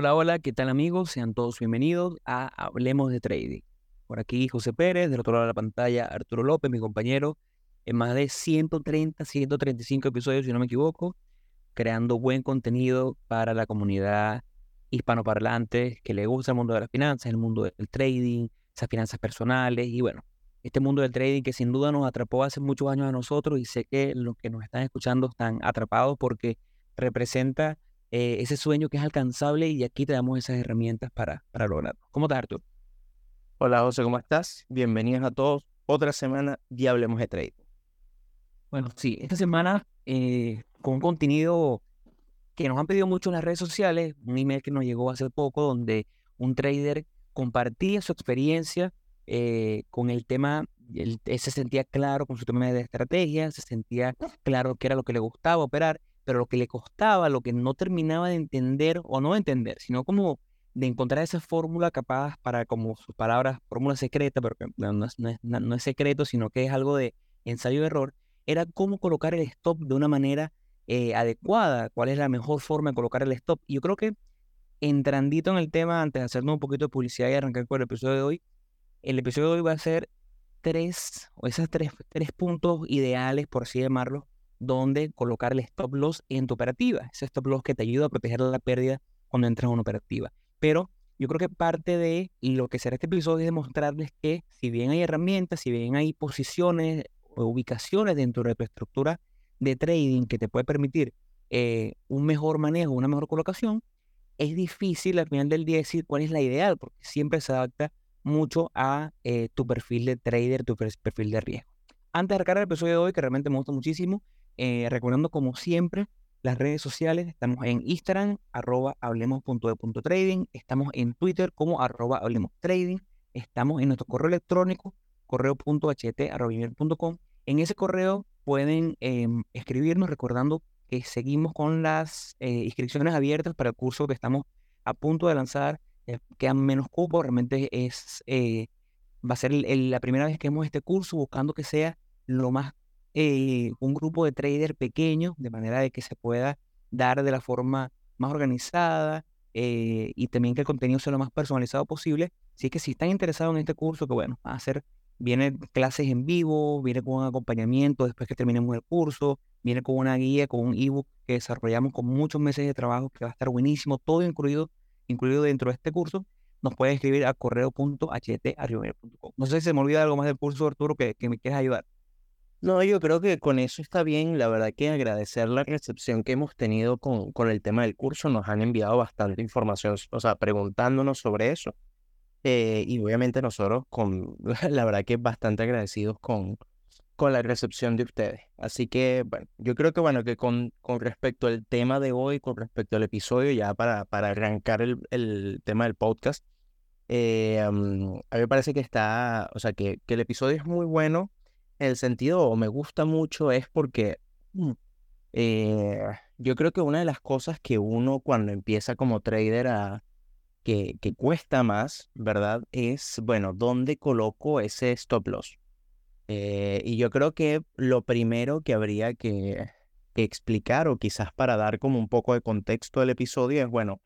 Hola, hola, ¿qué tal amigos? Sean todos bienvenidos a Hablemos de Trading. Por aquí José Pérez, del otro lado de la pantalla Arturo López, mi compañero, en más de 130, 135 episodios, si no me equivoco, creando buen contenido para la comunidad hispanoparlante que le gusta el mundo de las finanzas, el mundo del trading, esas finanzas personales y bueno, este mundo del trading que sin duda nos atrapó hace muchos años a nosotros y sé que los que nos están escuchando están atrapados porque representa eh, ese sueño que es alcanzable y aquí te damos esas herramientas para, para lograrlo. ¿Cómo estás, Arturo? Hola, José, ¿cómo estás? Bienvenidos a todos. Otra semana y hablemos de trading. Bueno, sí, esta semana eh, con un contenido que nos han pedido mucho en las redes sociales, un email que nos llegó hace poco donde un trader compartía su experiencia eh, con el tema, él, se sentía claro con su tema de estrategia, se sentía claro qué era lo que le gustaba operar pero lo que le costaba, lo que no terminaba de entender o no entender, sino como de encontrar esa fórmula capaz para, como sus palabras, fórmula secreta, pero no es, no, es, secreto, sino que es algo de ensayo-error, era cómo colocar el stop de una manera eh, adecuada, cuál es la mejor forma de colocar el stop. Y yo creo que entrandito en el tema, antes de hacernos un poquito de publicidad y arrancar con el episodio de hoy, el episodio de hoy va a ser tres, o esos tres, tres puntos ideales, por así llamarlo, donde colocar el stop loss en tu operativa. Ese stop loss que te ayuda a proteger la pérdida cuando entras en una operativa. Pero yo creo que parte de lo que será este episodio es demostrarles que si bien hay herramientas, si bien hay posiciones o ubicaciones dentro de tu estructura de trading que te puede permitir eh, un mejor manejo, una mejor colocación, es difícil al final del día decir cuál es la ideal, porque siempre se adapta mucho a eh, tu perfil de trader, tu perfil de riesgo. Antes de arrancar el episodio de hoy, que realmente me gusta muchísimo, eh, recordando como siempre las redes sociales, estamos en Instagram, arroba hablemos.de.trading, estamos en Twitter como arroba hablemos trading, estamos en nuestro correo electrónico, correo.ht.com. En ese correo pueden em, escribirnos recordando que seguimos con las eh, inscripciones abiertas para el curso que estamos a punto de lanzar. Eh, quedan menos cupos, realmente es, va a ser la primera vez que hemos este curso buscando que sea lo más eh, un grupo de traders pequeños, de manera de que se pueda dar de la forma más organizada eh, y también que el contenido sea lo más personalizado posible. Así que si están interesados en este curso, que bueno, va a hacer, viene clases en vivo, viene con un acompañamiento después que terminemos el curso, viene con una guía, con un ebook que desarrollamos con muchos meses de trabajo que va a estar buenísimo, todo incluido, incluido dentro de este curso. Nos pueden escribir a correo.ht.com. No sé si se me olvida algo más del curso, Arturo, que, que me quieras ayudar. No, yo creo que con eso está bien. La verdad que agradecer la recepción que hemos tenido con, con el tema del curso. Nos han enviado bastante información, o sea, preguntándonos sobre eso. Eh, y obviamente nosotros, con, la verdad que bastante agradecidos con, con la recepción de ustedes. Así que, bueno, yo creo que, bueno, que con, con respecto al tema de hoy, con respecto al episodio, ya para, para arrancar el, el tema del podcast, eh, a mí me parece que está, o sea, que, que el episodio es muy bueno el sentido o me gusta mucho es porque mm, eh, yo creo que una de las cosas que uno cuando empieza como trader que, que cuesta más, ¿verdad? Es, bueno, ¿dónde coloco ese stop loss? Eh, y yo creo que lo primero que habría que, explicar o quizás para dar como un poco de contexto al episodio es, bueno,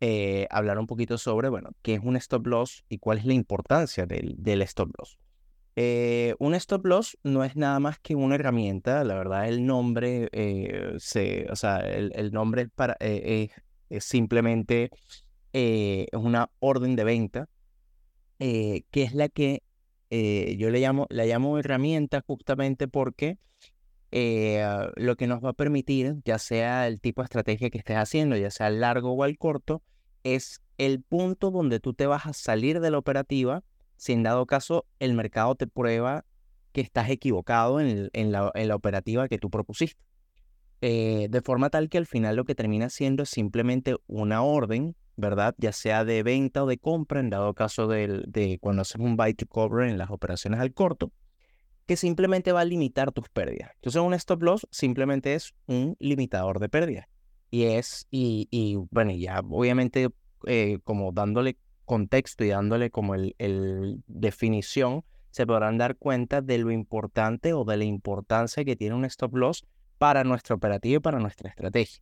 eh, hablar un poquito sobre, bueno, qué es un stop loss y cuál es la importancia del, del stop loss. Eh, un stop loss no es nada más que una herramienta, la verdad el nombre, eh, se, o sea, el, nombre para, eh, es, simplemente es una orden de venta, que es la que yo le llamo, la llamo herramienta justamente porque lo que nos va a permitir, ya sea el tipo de estrategia que estés haciendo, ya sea al largo o al corto, es el punto donde tú te vas a salir de la operativa si en dado caso el mercado te prueba que estás equivocado en, la, operativa que tú propusiste. Eh, de forma tal que al final lo que termina siendo es simplemente una orden, ¿verdad? Ya sea de venta o de compra, en dado caso de, de cuando haces un buy to cover en las operaciones al corto, que simplemente va a limitar tus pérdidas. Entonces un stop loss simplemente es un limitador de pérdidas. Y es, y, y bueno, ya obviamente eh, como dándole contexto y dándole como el, definición, se podrán dar cuenta de lo importante o de la importancia que tiene un stop loss para nuestra operativa y para nuestra estrategia.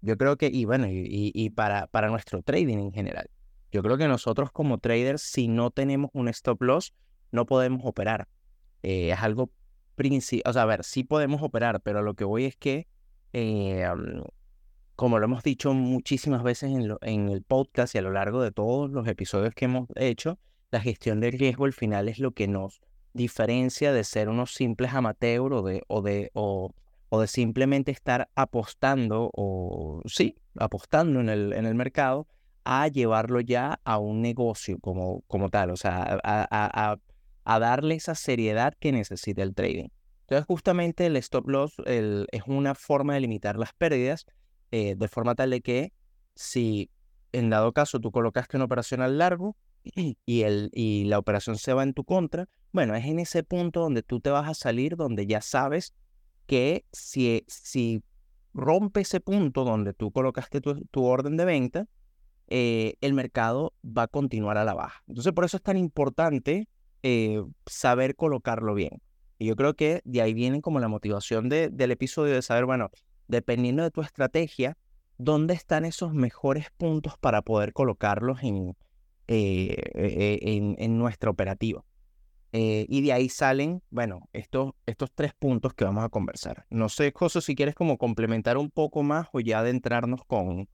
Yo creo que, y bueno, y, y para, para nuestro trading en general, yo creo que nosotros como traders, si no tenemos un stop loss, no podemos operar. Eh, es algo principal, o sea, a ver, sí podemos operar, pero lo que voy es que, eh, como lo hemos dicho muchísimas veces en, en el podcast y a lo largo de todos los episodios que hemos hecho, la gestión del riesgo al final es lo que nos diferencia de ser unos simples amateurs o de, o de, o, o de simplemente estar apostando o sí, apostando en el, en el mercado a llevarlo ya a un negocio como, como tal, o sea, a, a, darle esa seriedad que necesita el trading. Entonces, justamente el stop loss es una forma de limitar las pérdidas eh, de forma tal de que si en dado caso tú colocaste una operación al largo y, el, y la operación se va en tu contra, bueno, es en ese punto donde tú te vas a salir, donde ya sabes que si, si rompe ese punto donde tú colocaste tu, tu orden de venta, eh, el mercado va a continuar a la baja. Entonces, por eso es tan importante eh, saber colocarlo bien. Y yo creo que de ahí viene como la motivación de, del episodio de saber, bueno, dependiendo de tu estrategia, dónde están esos mejores puntos para poder colocarlos en, eh, en, en, nuestra operativa. y de ahí salen, bueno, estos, estos tres puntos que vamos a conversar. No sé, José, si quieres como complementar un poco más o ya adentrarnos con,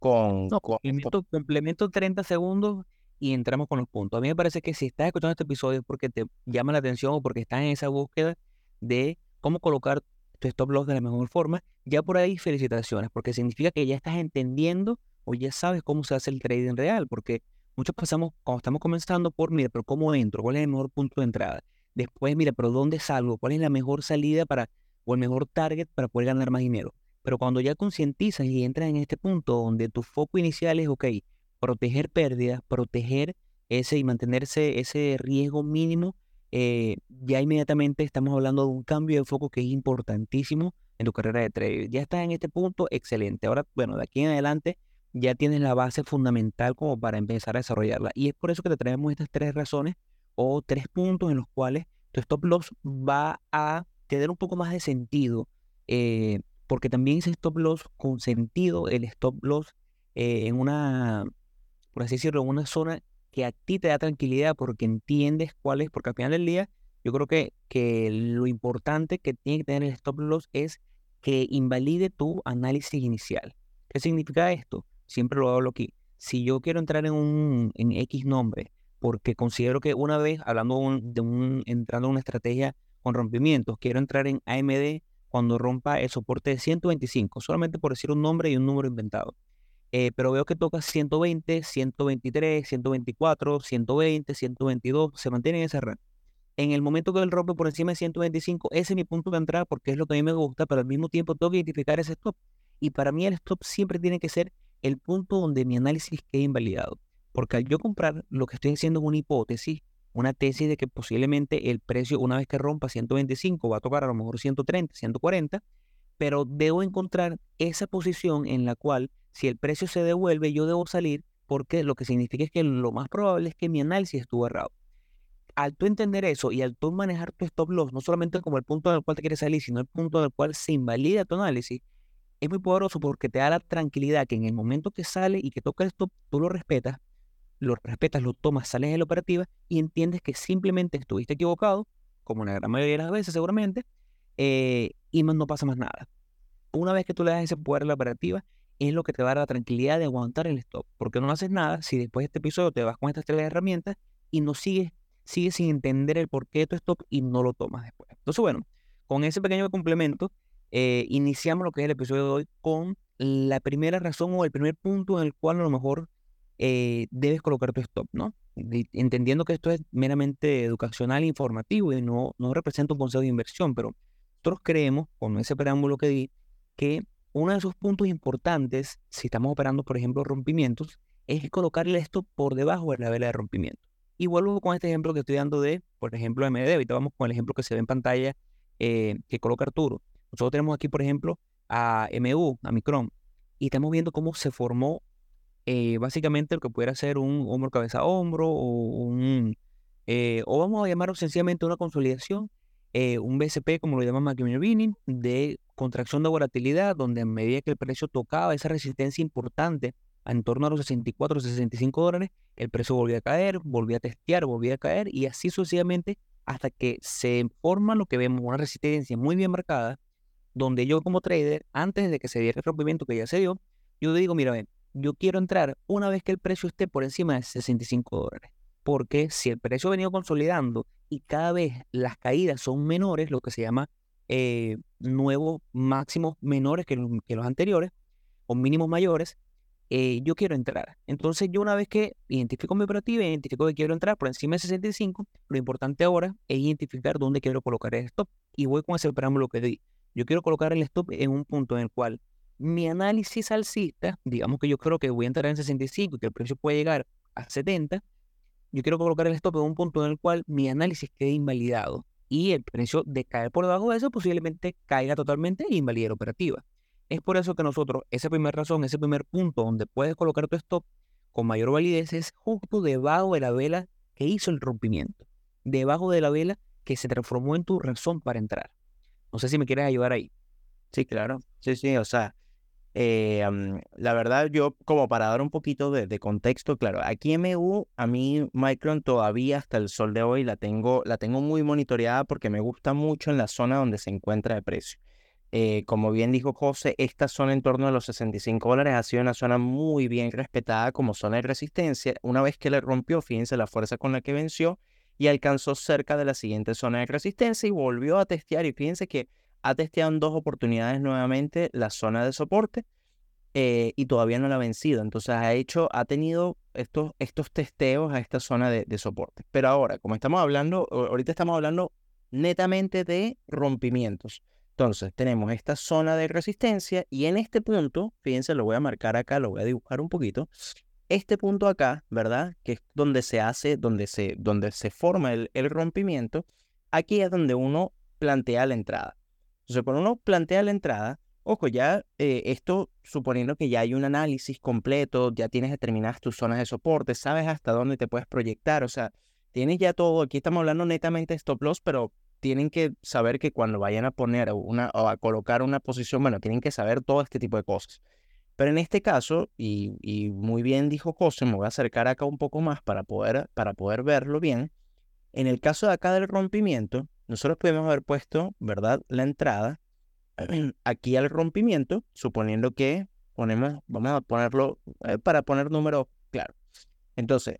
con, no, complemento, 30 segundos y entramos con los puntos. A mí me parece que si estás escuchando este episodio es porque te llama la atención o porque estás en esa búsqueda de cómo colocar tu stop loss de la mejor forma, ya por ahí felicitaciones, porque significa que ya estás entendiendo o ya sabes cómo se hace el trading real, porque muchos pasamos cuando estamos comenzando por, mira, pero ¿cómo entro? ¿Cuál es el mejor punto de entrada? Después, mira, pero ¿dónde salgo? ¿Cuál es la mejor salida para o el mejor target para poder ganar más dinero? Pero cuando ya concientizas y entras en este punto donde tu foco inicial es, ok, proteger pérdidas, proteger ese y mantenerse ese riesgo mínimo, eh, ya inmediatamente estamos hablando de un cambio de foco que es importantísimo en tu carrera de trading. Ya estás en este punto, excelente. Ahora, bueno, de aquí en adelante ya tienes la base fundamental como para empezar a desarrollarla. Y es por eso que te traemos estas tres razones o tres puntos en los cuales tu stop loss va a tener un poco más de sentido eh, porque también ese stop loss con sentido, el stop loss eh, en una, por así decirlo, en una zona que a ti te da tranquilidad porque entiendes cuál es, porque al final del día yo creo que, que lo importante que tiene que tener el stop loss es que invalide tu análisis inicial. ¿Qué significa esto? Siempre lo hablo aquí. Si yo quiero entrar en un en X nombre, porque considero que una vez, hablando de un, entrando en una estrategia con rompimientos, quiero entrar en AMD cuando rompa el soporte de 125, solamente por decir un nombre y un número inventado. Eh, pero veo que toca 120, 123, 124, 120, 122, se mantiene en ese rango. En el momento que él rompe por encima de 125, ese es mi punto de entrada porque es lo que a mí me gusta, pero al mismo tiempo tengo que identificar ese stop. Y para mí el stop siempre tiene que ser el punto donde mi análisis quede invalidado. Porque al yo comprar, lo que estoy haciendo es una hipótesis una tesis de que posiblemente el precio, una vez que rompa 125, va a tocar a lo mejor 130, 140, pero debo encontrar esa posición en la cual si el precio se devuelve, yo debo salir porque lo que significa es que lo más probable es que mi análisis estuvo errado. Al tú entender eso y al tú manejar tu stop loss, no solamente como el punto del cual te quieres salir, sino el punto del cual se invalida tu análisis, es muy poderoso porque te da la tranquilidad que en el momento que sale y que toca el stop, tú lo respetas, lo respetas, lo tomas, sales de la operativa y entiendes que simplemente estuviste equivocado, como la gran mayoría de las veces seguramente, eh, y no pasa más nada. Una vez que tú le das ese poder a la operativa, es lo que te va a dar la tranquilidad de aguantar el stop, porque no haces nada si después de este episodio te vas con estas tres herramientas y no sigues, sigues sin entender el porqué de tu stop y no lo tomas después. Entonces, bueno, con ese pequeño complemento, eh, iniciamos lo que es el episodio de hoy con la primera razón o el primer punto en el cual a lo mejor eh, debes colocar tu stop, ¿no? Entendiendo que esto es meramente educacional e informativo y no, no representa un consejo de inversión, pero nosotros creemos, con ese preámbulo que di, que uno de esos puntos importantes, si estamos operando, por ejemplo, rompimientos, es colocarle esto por debajo de la vela de rompimiento. Y vuelvo con este ejemplo que estoy dando de, por ejemplo, MD. Ahorita vamos con el ejemplo que se ve en pantalla eh, que coloca Arturo. Nosotros tenemos aquí, por ejemplo, a MU, a Micron, y estamos viendo cómo se formó eh, básicamente lo que pudiera ser un hombro cabeza hombro o un eh, o vamos a llamarlo sencillamente una consolidación, un BSP como lo llama McInerney de contracción de volatilidad, donde a medida que el precio tocaba esa resistencia importante en torno a los 64, 65 dólares, el precio volvía a caer, volvía a testear, volvía a caer y así sucesivamente hasta que se forma lo que vemos, una resistencia muy bien marcada, donde yo como trader, antes de que se diera el rompimiento que ya se dio, yo digo, mira, ven, yo quiero entrar una vez que el precio esté por encima de 65 dólares. Porque si el precio ha venido consolidando y cada vez las caídas son menores, lo que se llama eh, nuevos máximos menores que, los anteriores, o mínimos mayores, eh, yo quiero entrar. Entonces yo una vez que identifico mi operativa, identifico que quiero entrar por encima de 65, lo importante ahora es identificar dónde quiero colocar el stop. Y voy con ese preámbulo que di. Yo quiero colocar el stop en un punto en el cual mi análisis alcista, digamos que yo creo que voy a entrar en 65 y que el precio puede llegar a 70, yo quiero colocar el stop en un punto en el cual mi análisis quede invalidado y el precio de caer por debajo de eso posiblemente caiga totalmente e invalide la operativa. Es por eso que nosotros, esa primera razón, ese primer punto donde puedes colocar tu stop con mayor validez es justo debajo de la vela que hizo el rompimiento, debajo de la vela que se transformó en tu razón para entrar. No sé si me quieres ayudar ahí. Sí, claro. Sí, sí, o sea, eh, la verdad, yo como para dar un poquito de, contexto, claro, aquí MU, a mí Micron todavía hasta el sol de hoy la tengo, la tengo muy monitoreada porque me gusta mucho en la zona donde se encuentra de precio. Eh, como bien dijo José, esta zona en torno a los 65 dólares ha sido una zona muy bien respetada como zona de resistencia. Una vez que le rompió, fíjense la fuerza con la que venció y alcanzó cerca de la siguiente zona de resistencia y volvió a testear. Y fíjense que ha testeado en dos oportunidades nuevamente la zona de soporte eh, y todavía no la ha vencido. Entonces ha hecho, ha tenido estos, estos testeos a esta zona de, soporte. Pero ahora, como estamos hablando, ahorita estamos hablando netamente de rompimientos. Entonces, tenemos esta zona de resistencia y en este punto, fíjense, lo voy a marcar acá, lo voy a dibujar un poquito. Este punto acá, ¿verdad? Que es donde se hace, donde se, donde se forma el, rompimiento, aquí es donde uno plantea la entrada. Entonces, cuando uno plantea la entrada, ojo, ya eh, esto suponiendo que ya hay un análisis completo, ya tienes determinadas tus zonas de soporte, sabes hasta dónde te puedes proyectar, o sea, tienes ya todo, aquí estamos hablando netamente de stop loss, pero tienen que saber que cuando vayan a poner una o a colocar una posición, bueno, tienen que saber todo este tipo de cosas. Pero en este caso, y, muy bien dijo José, me voy a acercar acá un poco más para poder, para poder verlo bien. En el caso de acá del rompimiento, nosotros podemos haber puesto, ¿verdad? La entrada aquí al rompimiento, suponiendo que ponemos, vamos a ponerlo eh, para poner número claro. Entonces,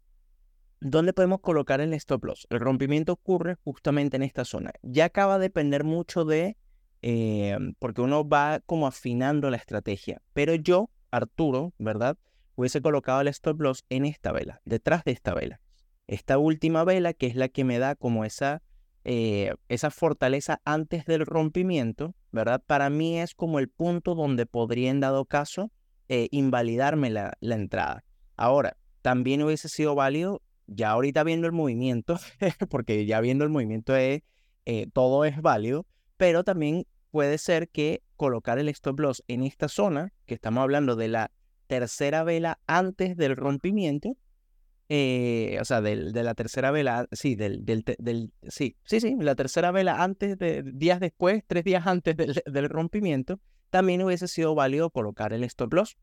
¿Dónde podemos colocar el stop loss? El rompimiento ocurre justamente en esta zona. Ya acaba de depender mucho de, eh, porque uno va como afinando la estrategia. Pero yo, Arturo, ¿verdad? Hubiese colocado el stop loss en esta vela, detrás de esta vela. Esta última vela, que es la que me da como esa, eh, esa fortaleza antes del rompimiento, ¿verdad? Para mí es como el punto donde podría, en dado caso, eh, invalidarme la, entrada. Ahora, también hubiese sido válido ya ahorita viendo el movimiento, porque ya viendo el movimiento es, eh, todo es válido, pero también puede ser que colocar el stop loss en esta zona, que estamos hablando de la tercera vela antes del rompimiento, eh, o sea, del, de la tercera vela, sí, del, del, del, sí, sí, sí, la tercera vela antes, de, días después, tres días antes del, del rompimiento, también hubiese sido válido colocar el stop loss,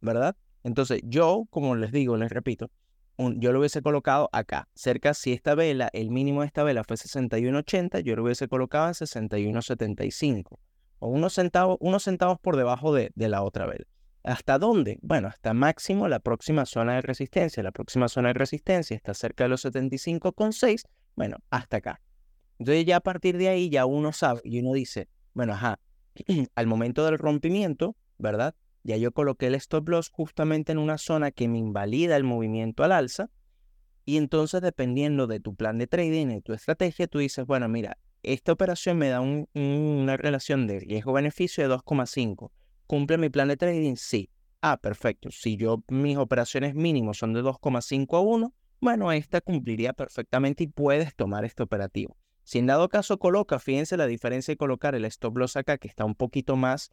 ¿verdad? Entonces, yo, como les digo, les repito, yo lo hubiese colocado acá, cerca, si esta vela, el mínimo de esta vela fue 61.80, yo lo hubiese colocado en 61.75, o unos centavos, unos centavos por debajo de, de la otra vela. ¿Hasta dónde? Bueno, hasta máximo la próxima zona de resistencia. La próxima zona de resistencia está cerca de los 75,6. Bueno, hasta acá. Entonces ya a partir de ahí ya uno sabe y uno dice, bueno, ajá, al momento del rompimiento, ¿verdad? Ya yo coloqué el stop loss justamente en una zona que me invalida el movimiento al alza. Y entonces, dependiendo de tu plan de trading y tu estrategia, tú dices, bueno, mira, esta operación me da una relación de riesgo-beneficio de 2,5. ¿Cumple mi plan de trading? Sí. Ah, perfecto. Si yo mis operaciones mínimos son de 2,5 a 1, bueno, esta cumpliría perfectamente y puedes tomar este operativo. Si en dado caso coloca, fíjense la diferencia de colocar el stop loss acá, que está un poquito más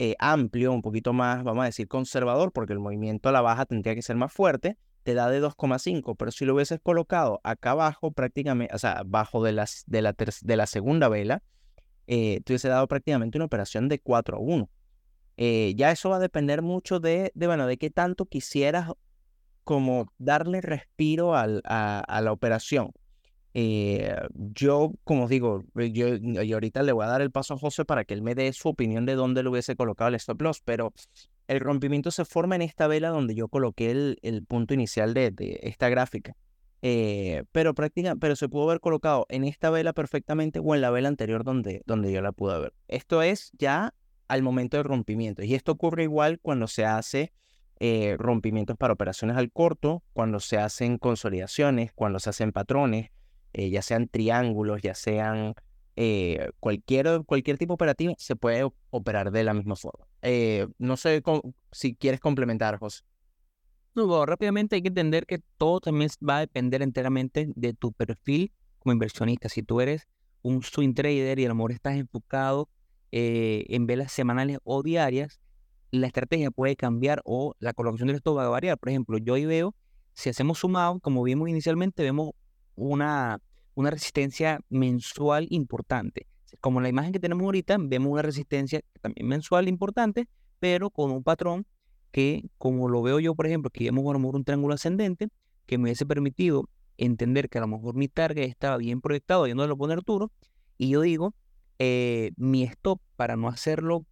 eh, amplio, un poquito más, vamos a decir, conservador, porque el movimiento a la baja tendría que ser más fuerte, te da de 2,5, pero si lo hubieses colocado acá abajo, prácticamente, o sea, abajo de, la, de la segunda vela, eh, te hubiese dado prácticamente una operación de 4 a 1. Eh, ya eso va a depender mucho de, de, bueno, de qué tanto quisieras como darle respiro al, a, la operación. Eh, yo, como os digo, yo, y ahorita le voy a dar el paso a José para que él me dé su opinión de dónde le hubiese colocado el stop loss, pero el rompimiento se forma en esta vela donde yo coloqué el, el punto inicial de, de esta gráfica. Eh, pero prácticamente, pero se pudo haber colocado en esta vela perfectamente o en la vela anterior donde, donde yo la pude ver. Esto es ya al momento de rompimiento. Y esto ocurre igual cuando se hace eh, rompimientos para operaciones al corto, cuando se hacen consolidaciones, cuando se hacen patrones, eh, ya sean triángulos, ya sean cualquier, cualquier tipo operativo, se puede operar de la misma forma. no sé si quieres complementar, José. No, rápidamente hay que entender que todo también va a depender enteramente de tu perfil como inversionista. Si tú eres un swing trader y a lo mejor estás enfocado eh, en velas semanales o diarias, la estrategia puede cambiar o la colocación del stop va a variar. Por ejemplo, yo ahí veo, si hacemos sumado, como vimos inicialmente, vemos una, una resistencia mensual importante. Como la imagen que tenemos ahorita, vemos una resistencia también mensual importante, pero con un patrón que, como lo veo yo, por ejemplo, que vemos a lo un triángulo ascendente, que me hubiese permitido entender que a lo mejor mi target estaba bien proyectado, yo no lo pone Arturo, y yo digo, eh, mi stop para no hacerlo,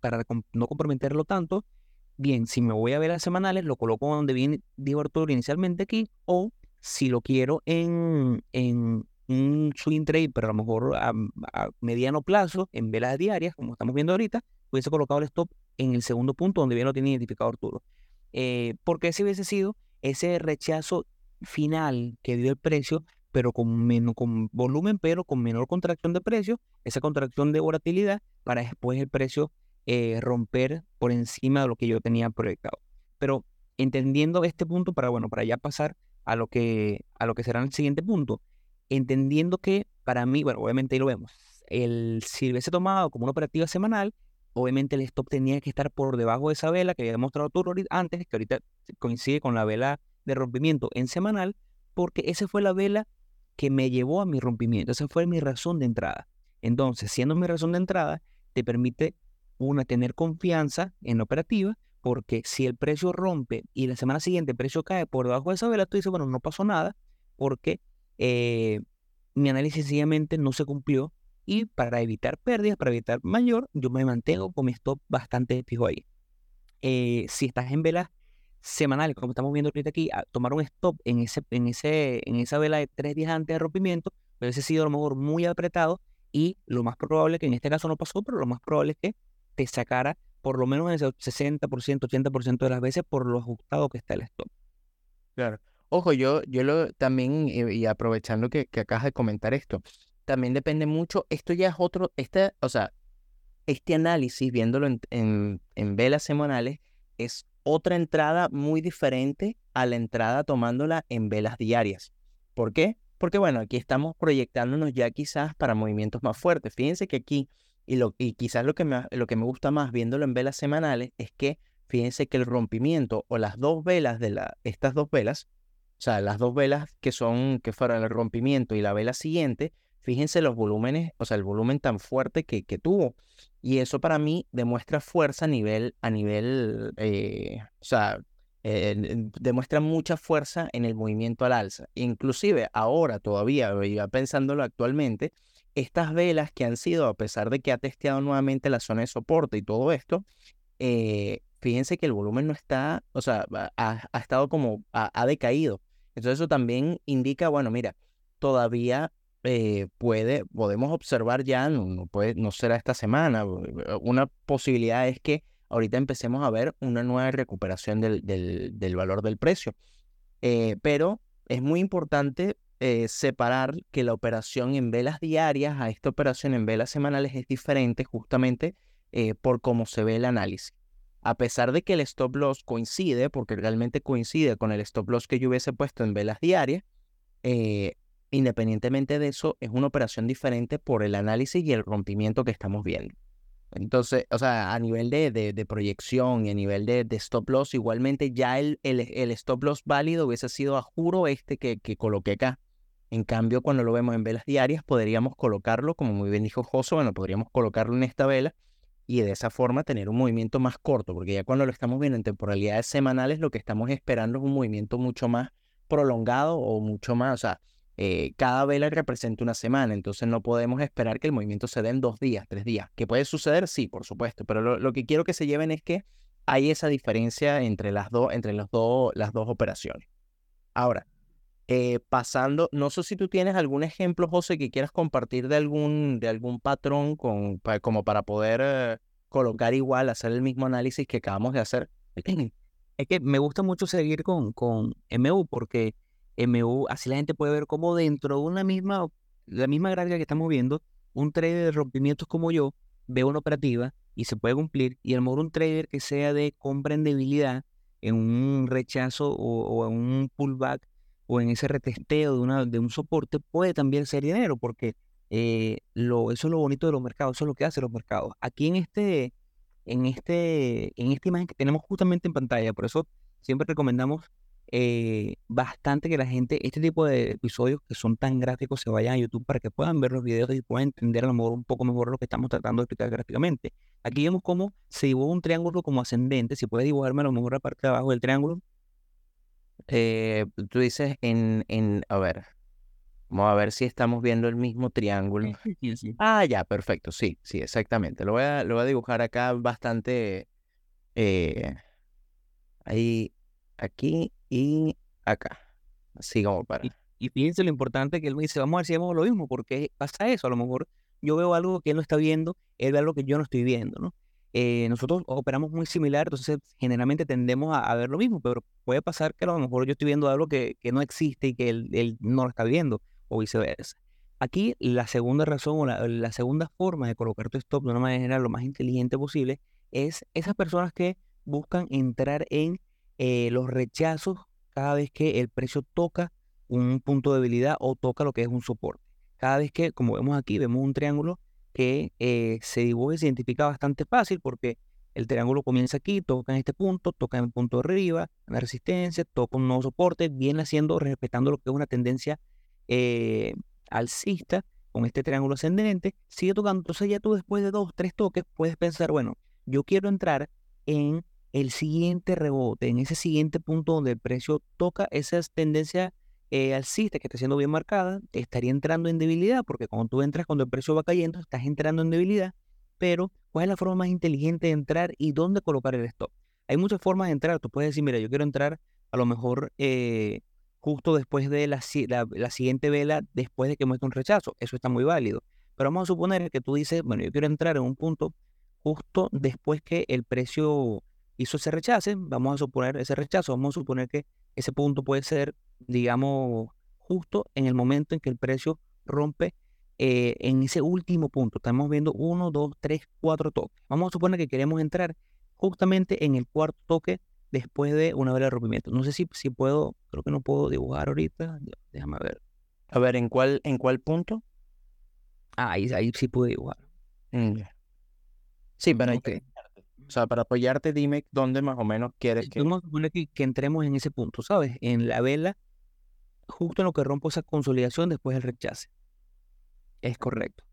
para no comprometerlo tanto, bien, si me voy a ver a semanales, lo coloco donde viene, digo Arturo inicialmente aquí, o si lo quiero en, en un swing trade, pero a lo mejor a, a mediano plazo, en velas diarias, como estamos viendo ahorita, hubiese colocado el stop en el segundo punto donde bien lo tiene identificado Arturo. Eh, porque ese hubiese sido ese rechazo final que dio el precio, pero con, menos, con volumen, pero con menor contracción de precio, esa contracción de volatilidad, para después el precio eh, romper por encima de lo que yo tenía proyectado. Pero entendiendo este punto, para, bueno, para ya pasar a lo que, a lo que será el siguiente punto, entendiendo que para mí, bueno, obviamente ahí lo vemos, el, si hubiese tomado como una operativa semanal, obviamente el stop tenía que estar por debajo de esa vela que había demostrado tú antes, que ahorita coincide con la vela de rompimiento en semanal, porque esa fue la vela que me llevó a mi rompimiento, esa fue mi razón de entrada. Entonces, siendo mi razón de entrada, te permite, una, tener confianza en la operativa, porque si el precio rompe y la semana siguiente el precio cae por debajo de esa vela, tú dices, bueno, no pasó nada, porque eh, mi análisis sencillamente no se cumplió y para evitar pérdidas, para evitar mayor, yo me mantengo con mi stop bastante fijo ahí. Eh, si estás en velas semanales, como estamos viendo ahorita aquí, tomar un stop en, ese, en, ese, en esa vela de tres días antes de rompimiento, hubiese sido a lo mejor muy apretado y lo más probable, que en este caso no pasó, pero lo más probable es que te sacara por lo menos ese 60%, 80% de las veces por lo ajustado que está el stop. Claro. Ojo, yo, yo lo también, y aprovechando que, acabas de comentar esto, también depende mucho, esto ya es otro, este, o sea, este análisis, viéndolo en, en, velas semanales, es otra entrada muy diferente a la entrada tomándola en velas diarias. ¿Por qué? Porque bueno, aquí estamos proyectándonos ya quizás para movimientos más fuertes. Fíjense que aquí, y, lo, y quizás lo que, me, lo que me gusta más viéndolo en velas semanales, es que fíjense que el rompimiento o las dos velas de la, estas dos velas, o sea, las dos velas que son, que fueron el rompimiento y la vela siguiente, Fíjense los volúmenes, o sea, el volumen tan fuerte que, tuvo. Y eso para mí demuestra fuerza a nivel, a nivel, eh, o sea, eh, demuestra mucha fuerza en el movimiento al alza. Inclusive ahora todavía, ya pensándolo actualmente, estas velas que han sido, a pesar de que ha testeado nuevamente la zona de soporte y todo esto, eh, fíjense que el volumen no está, o sea, ha, estado como, ha, ha, decaído. Entonces eso también indica, bueno, mira, todavía eh, puede, podemos observar ya, no, puede, no será esta semana, eh, una posibilidad es que ahorita empecemos a ver una nueva recuperación del, del, valor del precio. Eh, pero es muy importante separar que la operación en velas diarias a esta operación en velas semanales es diferente justamente por cómo se ve el análisis. A pesar de que el stop loss coincide, porque realmente coincide con el stop loss que yo hubiese puesto en velas diarias, Independientemente de eso, es una operación diferente por el análisis y el rompimiento que estamos viendo. Entonces, o sea, a nivel de, de, proyección y a nivel de, de, stop loss, igualmente ya el, el, el, stop loss válido hubiese sido a juro este que, que coloqué acá. En cambio, cuando lo vemos en velas diarias, podríamos colocarlo, como muy bien dijo Joso, bueno, podríamos colocarlo en esta vela y de esa forma tener un movimiento más corto, porque ya cuando lo estamos viendo en temporalidades semanales, lo que estamos esperando es un movimiento mucho más prolongado o mucho más, o sea, eh, cada vela representa una semana, entonces no podemos esperar que el movimiento se dé en dos días, tres días. ¿Qué puede suceder? Sí, por supuesto, pero lo, que quiero que se lleven es que hay esa diferencia entre las, dos entre las, las dos operaciones. Ahora, eh, pasando, no sé si tú tienes algún ejemplo, José, que quieras compartir de algún, de algún patrón con, como para poder eh, colocar igual, hacer el mismo análisis que acabamos de hacer. Es que me gusta mucho seguir con, con MU porque MU, así la gente puede ver cómo dentro de una misma, la misma gráfica que estamos viendo, un trader de rompimientos como yo ve una operativa y se puede cumplir, y a lo mejor un trader que sea de compra en debilidad, en un rechazo o, en un pullback o en ese retesteo de, una, de un soporte, puede también ser dinero, porque eh, lo, eso es lo bonito de los mercados, eso es lo que hacen los mercados. Aquí en este, en este, en esta imagen que tenemos justamente en pantalla, por eso siempre recomendamos eh, bastante que la gente, este tipo de episodios que son tan gráficos, se vayan a YouTube para que puedan ver los videos y puedan entender a lo mejor un poco mejor lo que estamos tratando de explicar gráficamente. Aquí vemos cómo se dibuja un triángulo como ascendente. Si puedes dibujarme a lo mejor la parte de abajo del triángulo. Eh, tú dices en, en, a ver, vamos a ver si estamos viendo el mismo triángulo. Ah, ya, perfecto, sí, sí, exactamente. Lo voy a, lo voy a dibujar acá bastante, eh, ahí, aquí y acá. Así como para. Y, fíjense lo importante que él me dice, vamos a ver si vemos lo mismo, porque pasa eso. A lo mejor yo veo algo que él no está viendo, él ve algo que yo no estoy viendo, ¿no? Eh, nosotros operamos muy similar, entonces generalmente tendemos a, ver lo mismo, pero puede pasar que a lo mejor yo estoy viendo algo que, que no existe y que él, él, no lo está viendo, o viceversa. Aquí la segunda razón o la, la, segunda forma de colocar tu stop de una manera lo más inteligente posible es esas personas que buscan entrar en eh, los rechazos cada vez que el precio toca un punto de debilidad o toca lo que es un soporte. Cada vez que, como vemos aquí, vemos un triángulo que eh, se dibuja y se identifica bastante fácil porque el triángulo comienza aquí, toca en este punto, toca en el punto de arriba, la resistencia, toca un nuevo soporte, viene haciendo, respetando lo que es una tendencia eh, alcista con este triángulo ascendente, sigue tocando. Entonces ya tú después de dos, tres toques puedes pensar, bueno, yo quiero entrar en el siguiente rebote, en ese siguiente punto donde el precio toca esa tendencia eh, alcista que está siendo bien marcada, estaría entrando en debilidad, porque cuando tú entras, cuando el precio va cayendo, estás entrando en debilidad, pero ¿cuál es la forma más inteligente de entrar y dónde colocar el stop? Hay muchas formas de entrar, tú puedes decir, mira, yo quiero entrar a lo mejor eh, justo después de la, la, siguiente vela, después de que muestre un rechazo, eso está muy válido, pero vamos a suponer que tú dices, bueno, yo quiero entrar en un punto justo después que el precio hizo ese rechace, vamos a suponer ese rechazo, vamos a suponer que ese punto puede ser, digamos, justo en el momento en que el precio rompe eh, en ese último punto. Estamos viendo uno, dos, tres, cuatro toques. Vamos a suponer que queremos entrar justamente en el cuarto toque después de una vela de rompimiento. No sé si, si puedo, creo que no puedo dibujar ahorita. Déjame ver. A ver, ¿en cuál, en cuál punto? Ah, ahí, ahí sí pude dibujar. Mm, sí, pero okay. O sea, para apoyarte, dime dónde más o menos quieres que... Vamos a suponer que, entremos en ese punto, ¿sabes? En la vela, justo en lo que rompo esa consolidación después del rechace. Es correcto.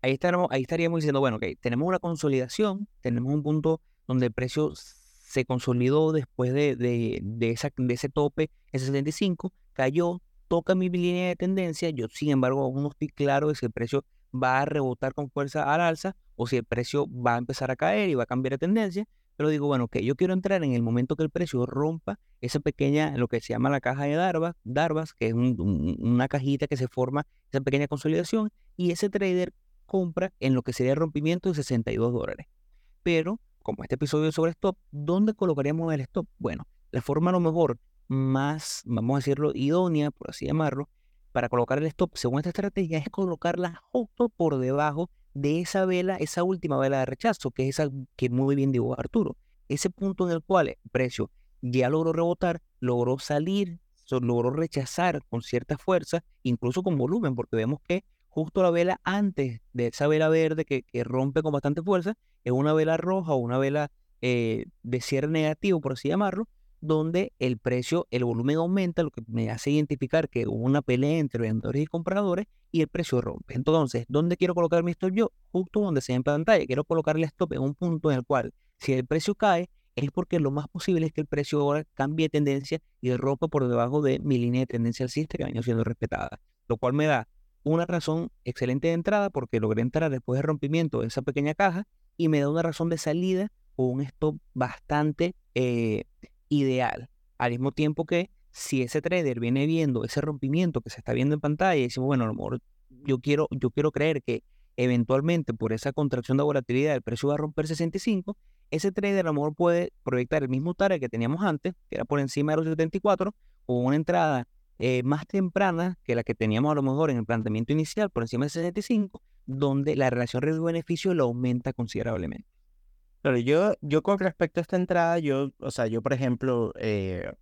Ahí, estaríamos, ahí estaríamos diciendo, bueno, ok, tenemos una consolidación, tenemos un punto donde el precio se consolidó después de, de, de, esa, de ese tope, ese 75, cayó, toca mi línea de tendencia, yo sin embargo aún no estoy claro de si el precio va a rebotar con fuerza al alza o si el precio va a empezar a caer y va a cambiar de tendencia. Pero digo, bueno, que yo quiero entrar en el momento que el precio rompa esa pequeña, lo que se llama la caja de Darvas, Darvas que es una cajita que se forma, esa pequeña consolidación, y ese trader compra en lo que sería el rompimiento de 62 dólares. Pero, como este episodio es sobre stop, ¿dónde colocaríamos el stop? Bueno, la forma a lo mejor más, vamos a decirlo, idónea, por así llamarlo, para colocar el stop según esta estrategia es colocarla justo por debajo de esa vela, esa última vela de rechazo, que es esa que muy bien dijo Arturo. Ese punto en el cual el precio ya logró rebotar, logró salir, logró rechazar con cierta fuerza, incluso con volumen, porque vemos que justo la vela antes de esa vela verde que, rompe con bastante fuerza, es una vela roja o una vela eh, de cierre negativo, por así llamarlo, donde el precio, el volumen aumenta, lo que me hace identificar que hubo una pelea entre vendedores y compradores y el precio rompe. Entonces, ¿dónde quiero colocar mi stop yo? Justo donde sea en pantalla. Quiero colocarle stop en un punto en el cual, si el precio cae, es porque lo más posible es que el precio ahora cambie de tendencia y rompa por debajo de mi línea de tendencia alcista que ha siendo respetada. Lo cual me da una razón excelente de entrada porque logré entrar después del rompimiento de esa pequeña caja y me da una razón de salida o un stop bastante eh, ideal. Al mismo tiempo que si ese trader viene viendo ese rompimiento que se está viendo en pantalla y decimos, bueno, a lo mejor yo quiero, yo quiero creer que eventualmente por esa contracción de volatilidad el precio va a romper 65, ese trader a lo mejor puede proyectar el mismo target que teníamos antes, que era por encima de los 74, o una entrada eh, más temprana que la que teníamos a lo mejor en el planteamiento inicial, por encima de 65, donde la relación riesgo-beneficio lo aumenta considerablemente. Pero yo, yo con respecto a esta entrada, yo, o sea, yo por ejemplo, eh,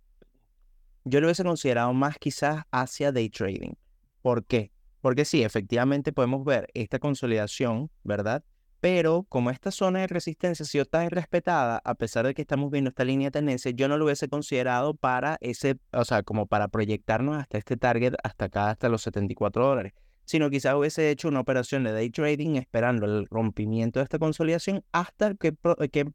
yo lo hubiese considerado más quizás hacia day trading. ¿Por qué? Porque sí, efectivamente podemos ver esta consolidación, ¿verdad? Pero como esta zona de resistencia ha sido tan respetada, a pesar de que estamos viendo esta línea de tendencia, yo no lo hubiese considerado para ese, o sea, como para proyectarnos hasta este target, hasta acá, hasta los 74 dólares sino quizás hubiese hecho una operación de day trading esperando el rompimiento de esta consolidación hasta que,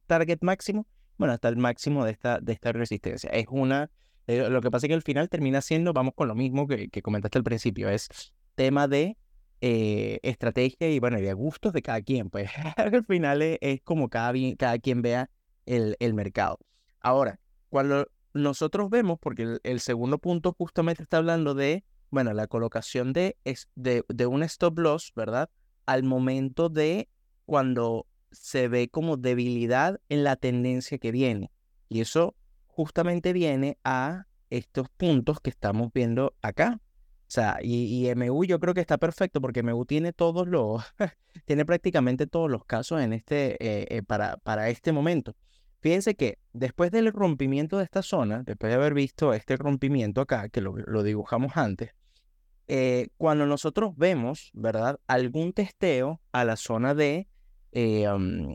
target máximo, bueno, hasta el máximo de esta, de esta resistencia. Es una, eh, lo que pasa es que al final termina siendo, vamos con lo mismo que, que comentaste al principio, es tema de eh, estrategia y bueno, y de gustos de cada quien, pues al final es, como cada, cada quien vea el, el mercado. Ahora, cuando nosotros vemos, porque el segundo punto justamente está hablando de bueno, la colocación de, de, de un stop loss, ¿verdad? Al momento de cuando se ve como debilidad en la tendencia que viene. Y eso justamente viene a estos puntos que estamos viendo acá. O sea, y, y MU yo creo que está perfecto porque MU tiene todos los, tiene prácticamente todos los casos en este, eh, eh, para, para este momento. Fíjense que después del rompimiento de esta zona, después de haber visto este rompimiento acá, que lo, dibujamos antes, eh, cuando nosotros vemos, ¿verdad? Algún testeo a la zona de, eh,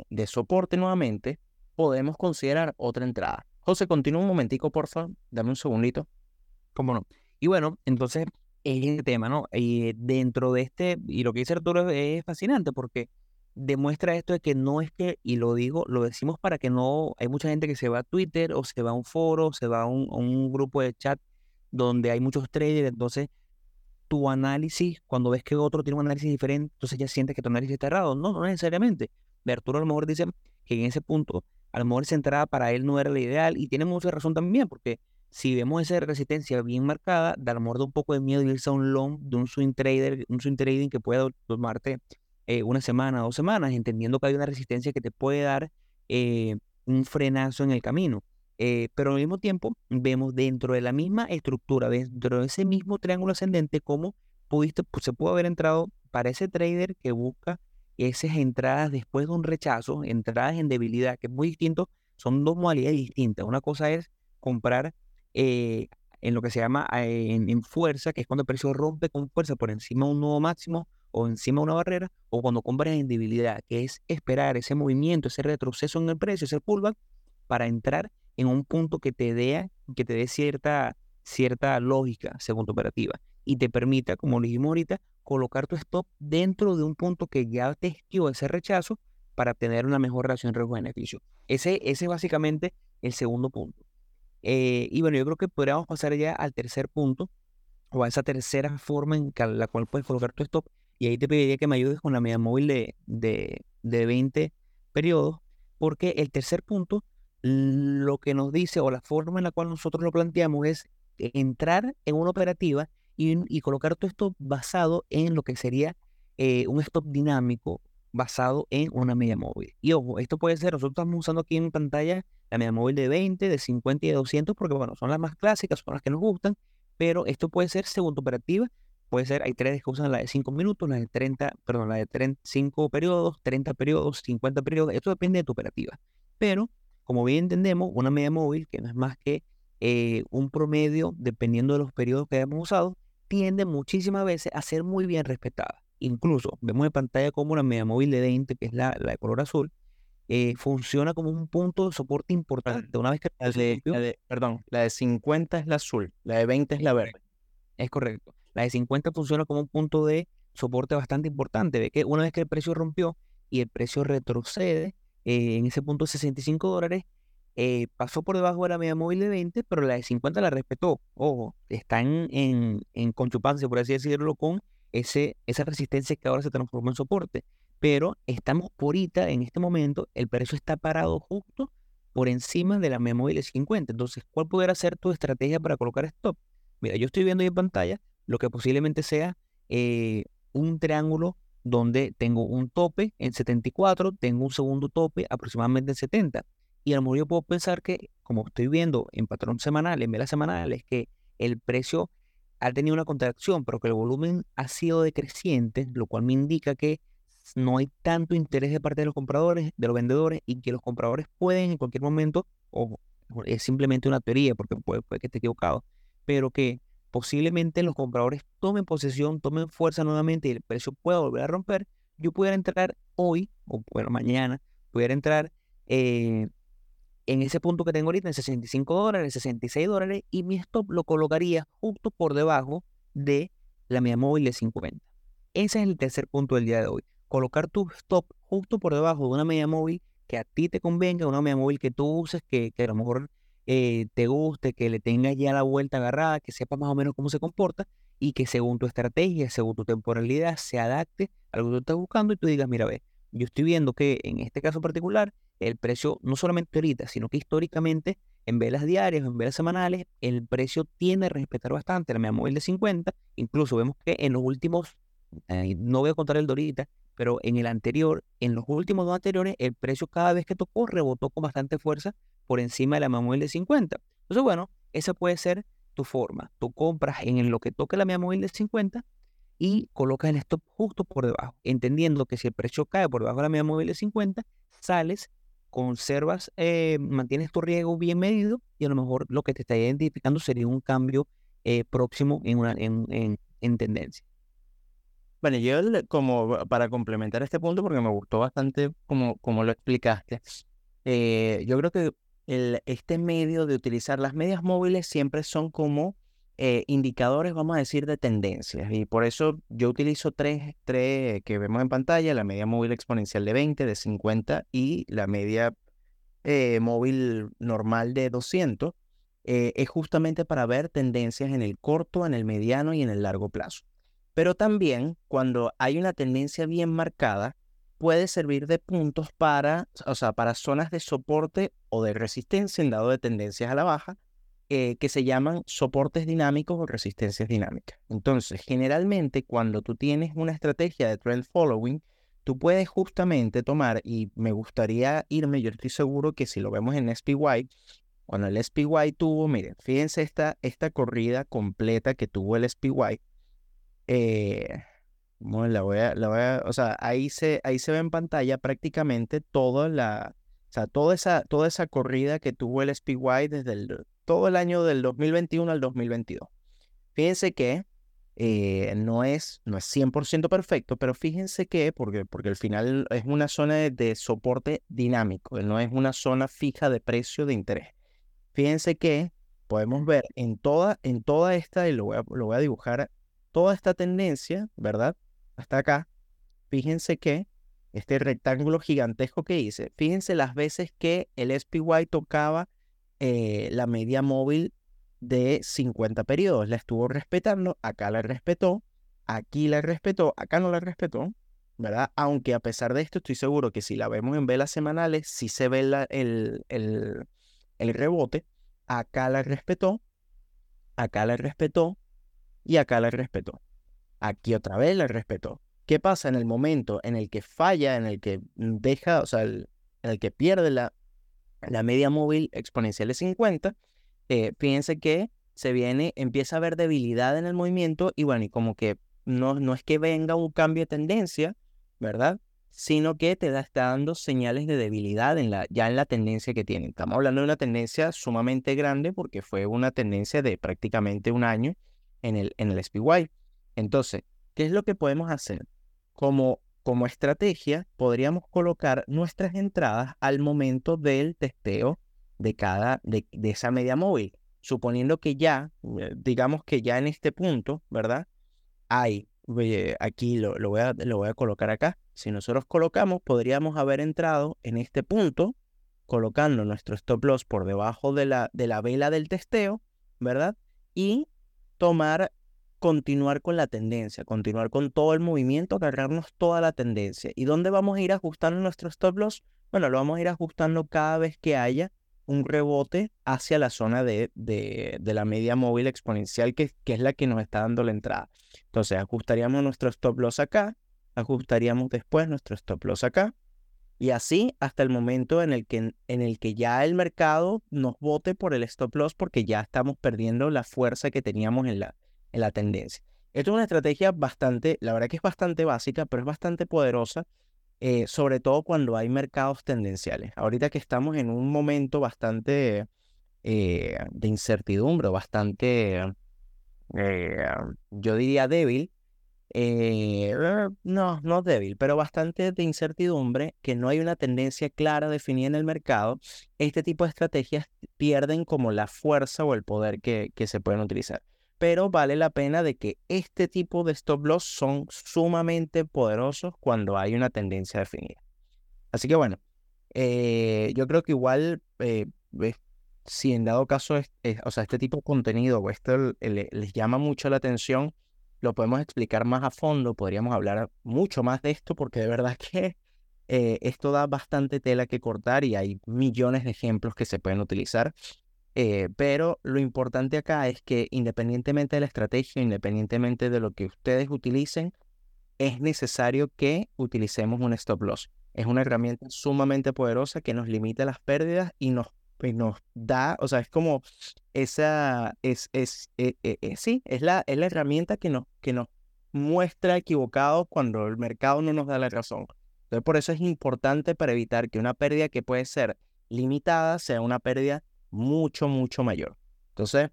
de soporte nuevamente, podemos considerar otra entrada. José, continúa un momentico, por favor. Dame un segundito. ¿Cómo no? Y bueno, entonces, el tema, ¿no? Y dentro de este, y lo que dice Arturo es fascinante porque demuestra esto de que no es que, y lo digo, lo decimos para que no, hay mucha gente que se va a Twitter o se va a un foro, se va a un, grupo de chat donde hay muchos traders, entonces tu análisis, cuando ves que otro tiene un análisis diferente, entonces ya sientes que tu análisis está errado. No, no necesariamente. Arturo a lo mejor dice que en ese punto, a lo mejor esa entrada para él no era la ideal y tiene mucha razón también, porque si vemos esa resistencia bien marcada, da a lo mejor da un poco de miedo irse a un long de un swing trader, un swing trading que pueda tomarte eh, una semana, dos semanas, entendiendo que hay una resistencia que te puede dar eh, un frenazo en el camino. Eh, pero al mismo tiempo vemos dentro de la misma estructura, dentro de ese mismo triángulo ascendente, cómo pudiste, pues, se pudo haber entrado para ese trader que busca esas entradas después de un rechazo, entradas en debilidad, que es muy distinto, son dos modalidades distintas. Una cosa es comprar en lo que se llama en, en, fuerza, que es cuando el precio rompe con fuerza por encima de un nuevo máximo o encima de una barrera, o cuando compras en debilidad, que es esperar ese movimiento, ese retroceso en el precio, ese pullback, para entrar en un punto que te dé, que te dé cierta, cierta lógica según tu operativa y te permita, como lo dijimos ahorita, colocar tu stop dentro de un punto que ya testió ese rechazo para tener una mejor relación riesgo-beneficio. Ese, ese es básicamente el segundo punto. Eh, y bueno, yo creo que podríamos pasar ya al tercer punto, o a esa tercera forma en la cual puedes colocar tu stop, y ahí te pediría que me ayudes con la media móvil de, de, de 20 periodos, porque el tercer punto, lo que nos dice o la forma en la cual nosotros lo planteamos es entrar en una operativa y, colocar tu stop basado en lo que sería eh, un stop dinámico basado en una media móvil. Y ojo, esto puede ser, nosotros estamos usando aquí en pantalla la media móvil de 20, de 50 y de 200, porque bueno, son las más clásicas, son las que nos gustan, pero esto puede ser según tu operativa puede ser, hay traders que usan la de 5 minutos, la de 30, perdón, la de 35 periodos, 30 periodos, 50 periodos, esto depende de tu operativa. Pero, como bien entendemos, una media móvil, que no es más que eh, un promedio, dependiendo de los periodos que hayamos usado, tiende muchísimas veces a ser muy bien respetada. Incluso vemos en pantalla como una media móvil de 20, que es la, la de color azul, eh, funciona como un punto de soporte importante. Una vez que la de, perdón, la de 50 es la azul, la de 20 es la verde. Es correcto. La de 50 funciona como un punto de soporte bastante importante. Ve que una vez que el precio rompió y el precio retrocede eh, en ese punto de 65 dólares, eh, pasó por debajo de la media móvil de 20, pero la de 50 la respetó. Ojo, está en, en, en conchupancia, por así decirlo, con ese, esa resistencia que ahora se transformó en soporte. Pero estamos por ahorita, en este momento, el precio está parado justo por encima de la media móvil de 50. Entonces, ¿cuál pudiera ser tu estrategia para colocar stop? Mira, yo estoy viendo ahí en pantalla lo que posiblemente sea eh, un triángulo donde tengo un tope en 74, tengo un segundo tope aproximadamente en 70. Y a lo mejor yo puedo pensar que, como estoy viendo en patrón semanal, en velas semanales, que el precio ha tenido una contracción, pero que el volumen ha sido decreciente, lo cual me indica que no hay tanto interés de parte de los compradores, de los vendedores, y que los compradores pueden en cualquier momento, o es simplemente una teoría, porque puede, puede que esté equivocado, pero que posiblemente los compradores tomen posesión, tomen fuerza nuevamente y el precio pueda volver a romper, yo pudiera entrar hoy, o bueno, mañana, pudiera entrar eh, en ese punto que tengo ahorita, en 65 dólares, 66 dólares, y mi stop lo colocaría justo por debajo de la media móvil de 50. Ese es el tercer punto del día de hoy. Colocar tu stop justo por debajo de una media móvil que a ti te convenga, una media móvil que tú uses, que, que a lo mejor eh, te guste, que le tengas ya la vuelta agarrada, que sepas más o menos cómo se comporta y que según tu estrategia, según tu temporalidad, se adapte a lo que tú estás buscando y tú digas, mira, ve, yo estoy viendo que en este caso particular, el precio, no solamente ahorita, sino que históricamente, en velas diarias en velas semanales, el precio tiende a respetar bastante la media móvil de 50. Incluso vemos que en los últimos, eh, no voy a contar el dorita pero en el anterior, en los últimos dos anteriores, el precio cada vez que tocó rebotó con bastante fuerza por encima de la media móvil de 50. Entonces, bueno, esa puede ser tu forma. Tú compras en lo que toque la media móvil de 50 y colocas el stop justo por debajo, entendiendo que si el precio cae por debajo de la media móvil de 50, sales, conservas, eh, mantienes tu riesgo bien medido y a lo mejor lo que te está identificando sería un cambio eh, próximo en, una, en, en tendencia. Bueno, yo como para complementar este punto, porque me gustó bastante como, como lo explicaste, eh, yo creo que este medio de utilizar las medias móviles siempre son como eh, indicadores, vamos a decir, de tendencias. Y por eso yo utilizo tres, tres que vemos en pantalla, la media móvil exponencial de 20, de 50 y la media eh, móvil normal de 200. Eh, es justamente para ver tendencias en el corto, en el mediano y en el largo plazo. Pero también cuando hay una tendencia bien marcada, puede servir de puntos para, o sea, para zonas de soporte o de resistencia en dado de tendencias a la baja eh, que se llaman soportes dinámicos o resistencias dinámicas. Entonces, generalmente cuando tú tienes una estrategia de trend following, tú puedes justamente tomar, y me gustaría irme, yo estoy seguro que si lo vemos en SPY, cuando el SPY tuvo, miren, fíjense esta, esta corrida completa que tuvo el SPY, eh, la voy a, la voy a, o sea, ahí se, ahí se ve en pantalla prácticamente toda la, o sea, toda esa, toda esa corrida que tuvo el SPY desde el todo el año del 2021 al 2022. Fíjense que eh, no, es, no es 100% perfecto, pero fíjense que, porque, porque al final es una zona de, soporte dinámico, no es una zona fija de precio de interés. Fíjense que podemos ver en toda, en toda esta, y lo voy, a, lo voy a dibujar, toda esta tendencia, ¿verdad? Hasta acá, fíjense que este rectángulo gigantesco que hice, fíjense las veces que el SPY tocaba eh, la media móvil de 50 periodos. La estuvo respetando, acá la respetó, aquí la respetó, acá no la respetó, ¿verdad? Aunque a pesar de esto, estoy seguro que si la vemos en velas semanales, sí se ve el, el, el rebote. Acá la respetó, acá la respetó y acá la respetó. Aquí otra vez la respetó. ¿Qué pasa en el momento en el que falla, en el que deja, o sea, en el que pierde la, media móvil exponencial de 50, eh, fíjense que se viene, empieza a haber debilidad en el movimiento y bueno, y como que no, no es que venga un cambio de tendencia, ¿verdad? Sino que te da, está dando señales de debilidad en la, ya en la tendencia que tiene. Estamos hablando de una tendencia sumamente grande porque fue una tendencia de prácticamente un año en el, en el SPY. Entonces, ¿qué es lo que podemos hacer? Como como estrategia, podríamos colocar nuestras entradas al momento del testeo de cada, de, esa media móvil. Suponiendo que ya, eh, digamos que ya en este punto, ¿verdad? Hay, aquí lo, lo, voy a, lo voy a colocar acá. Si nosotros colocamos, podríamos haber entrado en este punto, colocando nuestro stop loss por debajo de la, de la vela del testeo, ¿verdad? Y tomar continuar con la tendencia, continuar con todo el movimiento, agarrarnos toda la tendencia. ¿Y dónde vamos a ir ajustando nuestro stop loss? Bueno, lo vamos a ir ajustando cada vez que haya un rebote hacia la zona de, de, la media móvil exponencial, que, que, es la que nos está dando la entrada. Entonces, ajustaríamos nuestro stop loss acá, ajustaríamos después nuestro stop loss acá, y así hasta el momento en el que, en el que ya el mercado nos vote por el stop loss porque ya estamos perdiendo la fuerza que teníamos en la, en la tendencia. Esto es una estrategia bastante, la verdad que es bastante básica, pero es bastante poderosa, eh, sobre todo cuando hay mercados tendenciales. Ahorita que estamos en un momento bastante eh, de incertidumbre, bastante, eh, yo diría débil, no, no débil, pero bastante de incertidumbre, que no hay una tendencia clara definida en el mercado, este tipo de estrategias pierden como la fuerza o el poder que se pueden utilizar pero vale la pena de que este tipo de stop loss son sumamente poderosos cuando hay una tendencia definida. Así que bueno, eh, yo creo que igual, eh, si en dado caso, es, o sea, este tipo de contenido o esto les llama mucho la atención, lo podemos explicar más a fondo, podríamos hablar mucho más de esto porque de verdad que eh, esto da bastante tela que cortar y hay millones de ejemplos que se pueden utilizar. Eh, pero lo importante acá es que independientemente de la estrategia, independientemente de lo que ustedes utilicen, es necesario que utilicemos un stop loss. Es una herramienta sumamente poderosa que nos limita las pérdidas y nos, nos da, o sea, es como esa, es, es, eh, eh, sí, es la, es la herramienta que nos, que nos muestra equivocados cuando el mercado no nos da la razón. Entonces, por eso es importante para evitar que una pérdida que puede ser limitada sea una pérdida mucho, mucho mayor. Entonces,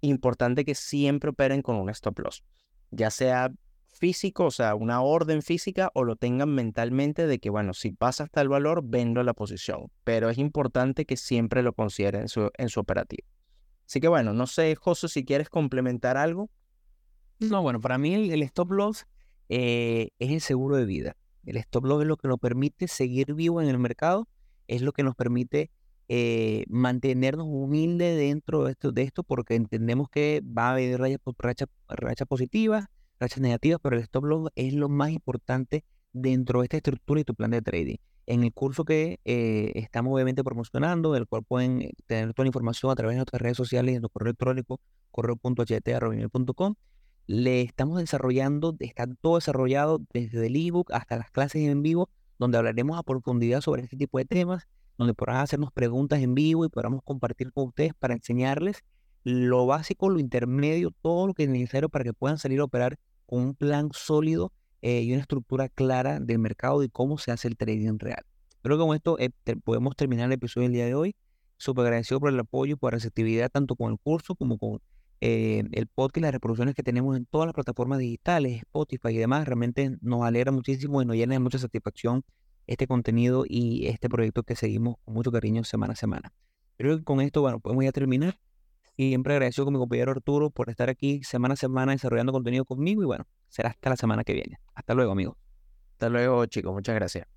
importante que siempre operen con un stop loss, ya sea físico, o sea, una orden física, o lo tengan mentalmente de que, bueno, si pasa hasta el valor, vendo la posición. Pero es importante que siempre lo consideren en su, en su operativo. Así que bueno, no sé, José, si quieres complementar algo. No, bueno, para mí el, stop loss eh, es el seguro de vida. El stop loss es lo que nos permite seguir vivo en el mercado, es lo que nos permite eh, mantenernos humildes dentro de esto, porque entendemos que va a haber rachas racha, positivas, rachas negativas, pero el stop loss es lo más importante dentro de esta estructura y tu plan de trading. En el curso que eh, estamos obviamente promocionando, del cual pueden eh, tener toda la información a través de nuestras redes sociales y en nuestro correo electrónico, correo.ht.com, le estamos desarrollando, está todo desarrollado desde el ebook hasta las clases en vivo, donde hablaremos a profundidad sobre este tipo de temas donde podrán hacernos preguntas en vivo y podamos compartir con ustedes para enseñarles lo básico, lo intermedio, todo lo que es necesario para que puedan salir a operar con un plan sólido eh, y una estructura clara del mercado y cómo se hace el trading real. Creo que con esto eh, podemos terminar el episodio del día de hoy. Súper agradecido por el apoyo y por la receptividad tanto con el curso como con eh, el podcast y las reproducciones que tenemos en todas las plataformas digitales, Spotify y demás. Realmente nos alegra muchísimo y nos llena de mucha satisfacción este contenido y este proyecto que seguimos con mucho cariño semana a semana. Creo que con esto, bueno, podemos ya terminar. Siempre agradecido con mi compañero Arturo por estar aquí semana a semana desarrollando contenido conmigo y bueno, será hasta la semana que viene. Hasta luego, amigos. Hasta luego, chicos. Muchas gracias.